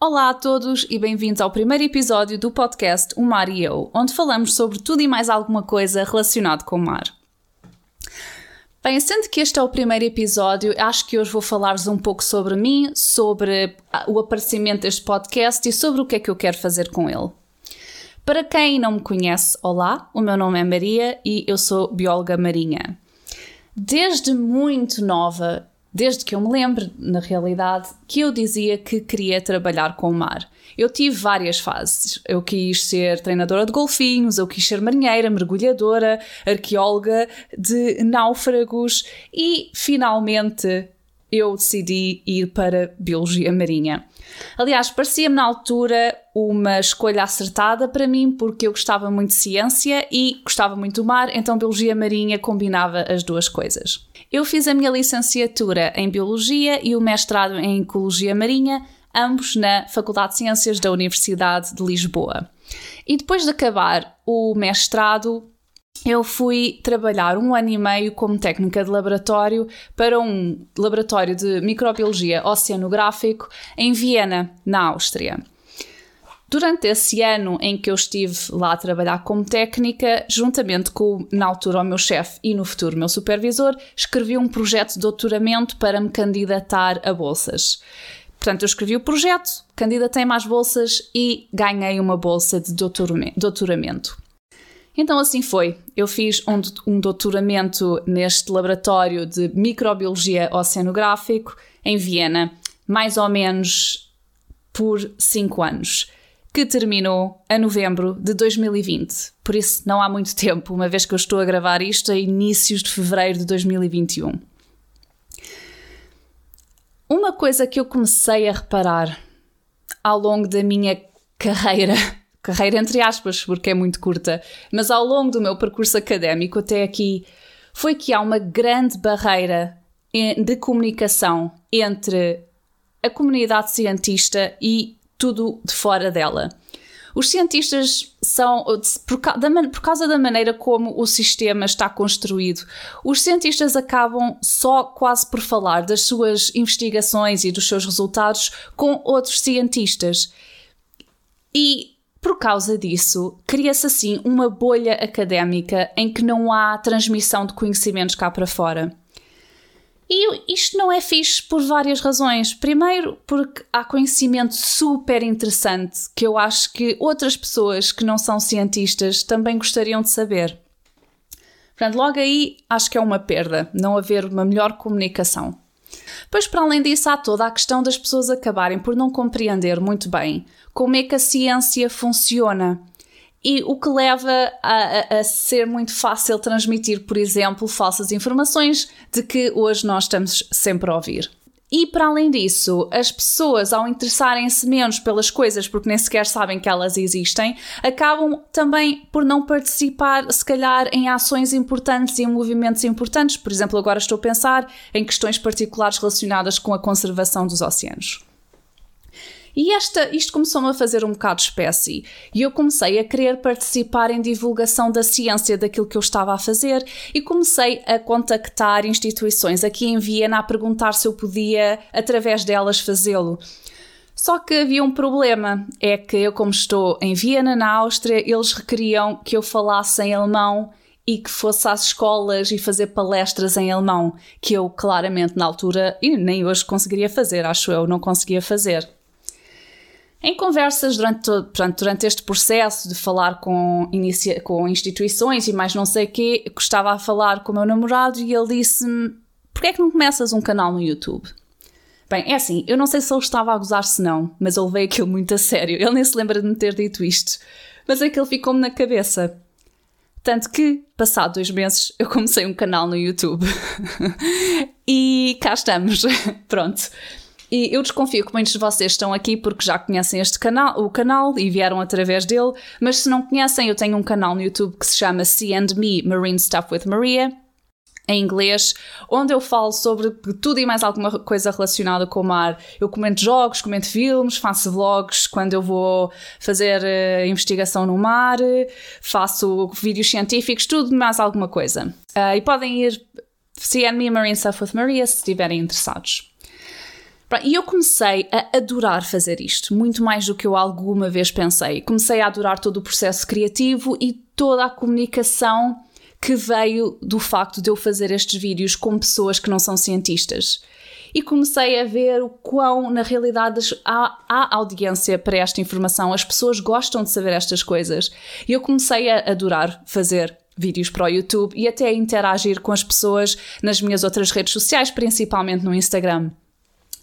Olá a todos e bem-vindos ao primeiro episódio do podcast O Mar e Eu, onde falamos sobre tudo e mais alguma coisa relacionado com o mar. Bem, sendo que este é o primeiro episódio, acho que hoje vou falar-vos um pouco sobre mim, sobre o aparecimento deste podcast e sobre o que é que eu quero fazer com ele. Para quem não me conhece, olá, o meu nome é Maria e eu sou bióloga marinha. Desde muito nova desde que eu me lembro, na realidade, que eu dizia que queria trabalhar com o mar. Eu tive várias fases. Eu quis ser treinadora de golfinhos, eu quis ser marinheira, mergulhadora, arqueóloga de náufragos e finalmente eu decidi ir para Biologia Marinha. Aliás, parecia-me na altura uma escolha acertada para mim, porque eu gostava muito de ciência e gostava muito do mar, então Biologia Marinha combinava as duas coisas. Eu fiz a minha licenciatura em Biologia e o mestrado em Ecologia Marinha, ambos na Faculdade de Ciências da Universidade de Lisboa. E depois de acabar o mestrado, eu fui trabalhar um ano e meio como técnica de laboratório para um laboratório de microbiologia oceanográfico em Viena, na Áustria. Durante esse ano em que eu estive lá a trabalhar como técnica, juntamente com, na altura, o meu chefe e no futuro o meu supervisor, escrevi um projeto de doutoramento para me candidatar a bolsas. Portanto, eu escrevi o projeto, candidatei mais bolsas e ganhei uma bolsa de doutoramento. Então assim foi. Eu fiz um, um doutoramento neste laboratório de microbiologia oceanográfico em Viena, mais ou menos por 5 anos, que terminou a novembro de 2020. Por isso não há muito tempo, uma vez que eu estou a gravar isto a inícios de fevereiro de 2021. Uma coisa que eu comecei a reparar ao longo da minha carreira carreira entre aspas, porque é muito curta, mas ao longo do meu percurso académico até aqui, foi que há uma grande barreira de comunicação entre a comunidade cientista e tudo de fora dela. Os cientistas são, por, causa da maneira como o sistema está construído, os cientistas acabam só quase por falar das suas investigações e dos seus resultados com outros cientistas. E por causa disso, cria-se assim uma bolha académica em que não há transmissão de conhecimentos cá para fora. E isto não é fixe por várias razões. Primeiro, porque há conhecimento super interessante que eu acho que outras pessoas que não são cientistas também gostariam de saber. Portanto, logo aí acho que é uma perda não haver uma melhor comunicação. Pois, para além disso, há toda a questão das pessoas acabarem por não compreender muito bem como é que a ciência funciona. E o que leva a, a, a, ser muito fácil transmitir, por exemplo, falsas informações de que hoje nós estamos sempre a ouvir. E para além disso, as pessoas, ao interessarem-se menos pelas coisas porque nem sequer sabem que elas existem, acabam também por não participar, se calhar, em ações importantes e em movimentos importantes. Por exemplo, agora estou a pensar em questões particulares relacionadas com a conservação dos oceanos. E esta, isto começou-me a fazer um bocado espécie. E eu comecei a querer participar em divulgação da ciência daquilo que eu estava a fazer e comecei a contactar instituições aqui em Viena a perguntar se eu podia, através delas, fazê-lo. Só que havia um problema, é que eu, como estou em Viena, na Áustria, eles requeriam que eu falasse em alemão e que fosse às escolas e fazer palestras em alemão, que eu claramente na altura, e nem hoje conseguiria fazer, acho eu, não conseguia fazer. Em conversas durante, portanto, durante este processo de falar com, inicia, com instituições e mais não sei o quê, gostava a falar com o meu namorado e ele disse-me: Porquê é que não começas um canal no YouTube? Bem, é assim, eu não sei se ele estava a gozar se não, mas eu levei aquilo muito a sério. Ele nem se lembra de me ter dito isto, mas aquilo ficou-me na cabeça. Tanto que, passado dois meses, eu comecei um canal no YouTube. e cá estamos. Pronto. E eu desconfio que muitos de vocês estão aqui porque já conhecem este canal, o canal e vieram através dele, mas se não conhecem, eu tenho um canal no YouTube que se chama See and Me Marine Stuff with Maria, em inglês, onde eu falo sobre tudo e mais alguma coisa relacionada com o mar. Eu comento jogos, comento filmes, faço vlogs quando eu vou fazer uh, investigação no mar, faço vídeos científicos, tudo e mais alguma coisa. Uh, e podem ir Me Marine Stuff with Maria se estiverem interessados. E eu comecei a adorar fazer isto, muito mais do que eu alguma vez pensei. Comecei a adorar todo o processo criativo e toda a comunicação que veio do facto de eu fazer estes vídeos com pessoas que não são cientistas. E comecei a ver o quão, na realidade, há, há audiência para esta informação, as pessoas gostam de saber estas coisas. E eu comecei a adorar fazer vídeos para o YouTube e até a interagir com as pessoas nas minhas outras redes sociais, principalmente no Instagram.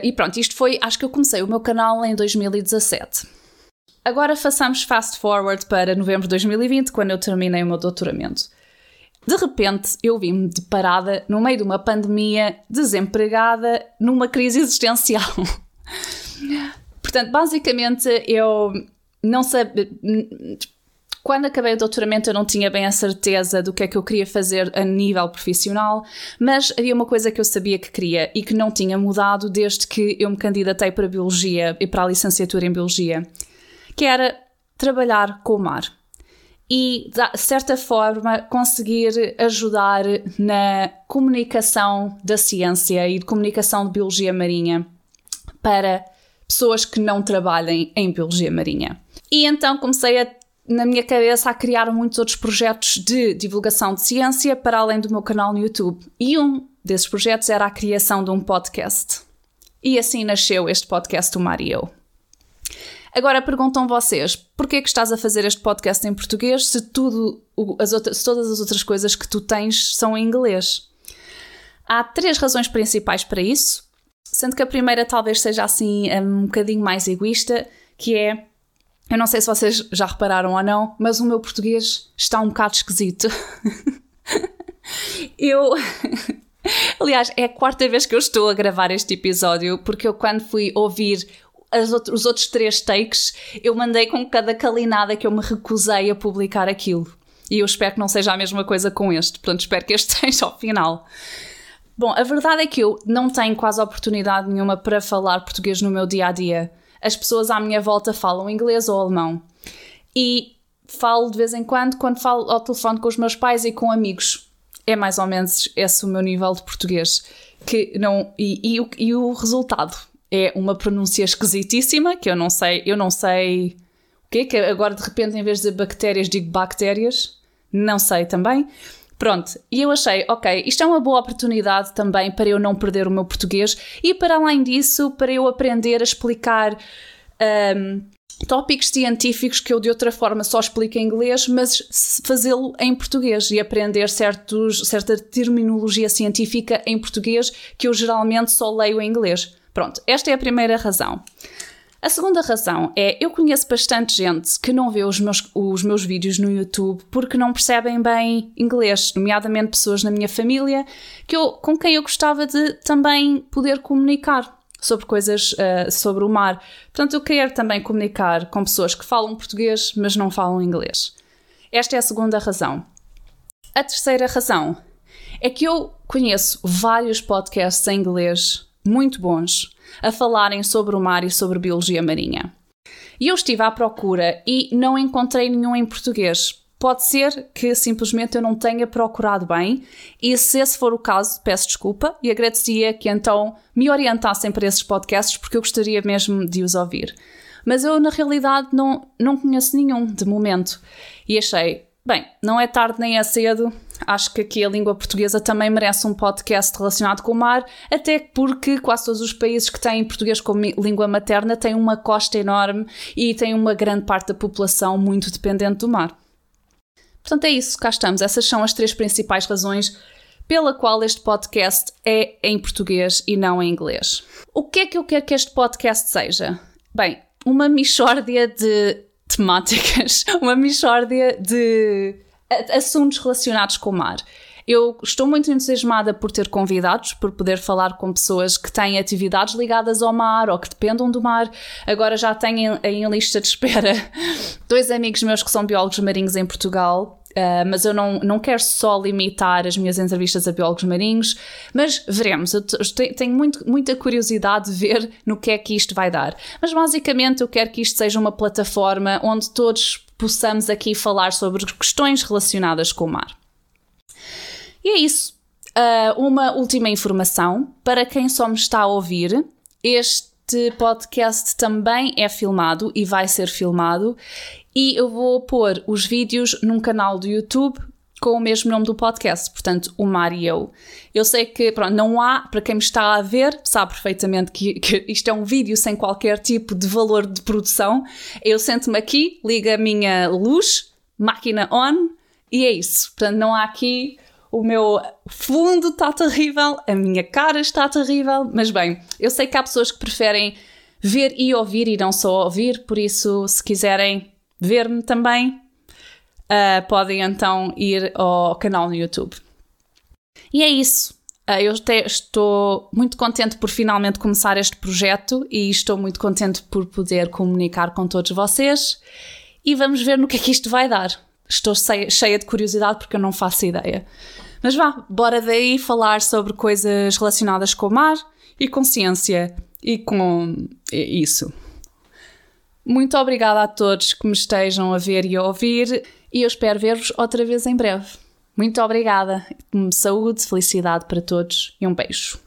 E pronto, isto foi, acho que eu comecei o meu canal em 2017. Agora façamos fast forward para novembro de 2020, quando eu terminei o meu doutoramento. De repente, eu vi-me deparada no meio de uma pandemia, desempregada, numa crise existencial. Portanto, basicamente, eu não sabia. Quando acabei o doutoramento, eu não tinha bem a certeza do que é que eu queria fazer a nível profissional, mas havia uma coisa que eu sabia que queria e que não tinha mudado desde que eu me candidatei para a Biologia e para a licenciatura em Biologia, que era trabalhar com o mar e, de certa forma, conseguir ajudar na comunicação da ciência e de comunicação de biologia marinha para pessoas que não trabalhem em biologia marinha. E então comecei a, na minha cabeça a criar muitos outros projetos de divulgação de ciência para além do meu canal no YouTube. E um desses projetos era a criação de um podcast. E assim nasceu este podcast, o Mar Eu. Agora perguntam vocês, porquê que estás a fazer este podcast em português se, tudo, as outras, se todas as outras coisas que tu tens são em inglês? Há três razões principais para isso, sendo que a primeira talvez seja assim um bocadinho mais egoísta, que é eu não sei se vocês já repararam ou não, mas o meu português está um bocado esquisito. eu. Aliás, é a quarta vez que eu estou a gravar este episódio, porque eu, quando fui ouvir os outros três takes eu mandei com cada calinada que eu me recusei a publicar aquilo. E eu espero que não seja a mesma coisa com este, portanto, espero que este seja ao final. Bom, a verdade é que eu não tenho quase oportunidade nenhuma para falar português no meu dia a dia. As pessoas à minha volta falam inglês ou alemão. E falo de vez em quando, quando falo ao telefone com os meus pais e com amigos. É mais ou menos esse o meu nível de português. Que não, e, e, e o resultado é uma pronúncia esquisitíssima, que eu não sei, eu não sei o quê, que agora de repente em vez de bactérias digo bactérias, não sei também. Pronto, e eu achei, ok, isto é uma boa oportunidade também para eu não perder o meu português e para além disso, para eu aprender a explicar um, tópicos científicos que eu de outra forma só explico em inglês, mas fazê-lo em português e aprender certos, certa terminologia científica em português que eu geralmente só leio em inglês. Pronto, esta é a primeira razão. A segunda razão é eu conheço bastante gente que não vê os meus, os meus vídeos no YouTube porque não percebem bem inglês, nomeadamente pessoas na minha família que eu, com quem eu gostava de também poder comunicar sobre coisas uh, sobre o mar. Portanto, eu quero também comunicar com pessoas que falam português, mas não falam inglês. Esta é a segunda razão. A terceira razão é que eu conheço vários podcasts em inglês muito bons a falarem sobre o mar e sobre biologia marinha. E eu estive à procura e não encontrei nenhum em português. Pode ser que simplesmente eu não tenha procurado bem, e se esse for o caso, peço desculpa e agradecia que então me orientassem para esses podcasts, porque eu gostaria mesmo de os ouvir. Mas eu, na realidade, não, não conheço nenhum de momento. E achei, bem, não é tarde nem é cedo, Acho que aqui a língua portuguesa também merece um podcast relacionado com o mar, até porque quase todos os países que têm português como língua materna têm uma costa enorme e têm uma grande parte da população muito dependente do mar. Portanto, é isso, cá estamos. Essas são as três principais razões pela qual este podcast é em português e não em inglês. O que é que eu quero que este podcast seja? Bem, uma mixórdia de temáticas, uma mixórdia de assuntos relacionados com o mar. Eu estou muito entusiasmada por ter convidados, por poder falar com pessoas que têm atividades ligadas ao mar ou que dependam do mar. Agora já tenho em, em lista de espera dois amigos meus que são biólogos marinhos em Portugal. Uh, mas eu não, não quero só limitar as minhas entrevistas a biólogos marinhos, mas veremos. Eu tenho muito, muita curiosidade de ver no que é que isto vai dar. Mas basicamente eu quero que isto seja uma plataforma onde todos possamos aqui falar sobre questões relacionadas com o mar. E é isso. Uh, uma última informação para quem só me está a ouvir. Este podcast também é filmado e vai ser filmado, e eu vou pôr os vídeos num canal do YouTube com o mesmo nome do podcast, portanto, o Mar e eu. Eu sei que, pronto, não há, para quem me está a ver, sabe perfeitamente que, que isto é um vídeo sem qualquer tipo de valor de produção. Eu sento-me aqui, ligo a minha luz, máquina on, e é isso. Portanto, não há aqui o meu fundo está terrível, a minha cara está terrível, mas bem, eu sei que há pessoas que preferem ver e ouvir e não só ouvir, por isso, se quiserem ver-me também, uh, podem então ir ao canal no YouTube. E é isso. Uh, eu estou muito contente por finalmente começar este projeto e estou muito contente por poder comunicar com todos vocês. E vamos ver no que é que isto vai dar. Estou cheia de curiosidade porque eu não faço ideia. Mas vá, bora daí falar sobre coisas relacionadas com o mar e com ciência e com isso. Muito obrigada a todos que me estejam a ver e a ouvir e eu espero ver-vos outra vez em breve. Muito obrigada. Saúde, felicidade para todos e um beijo.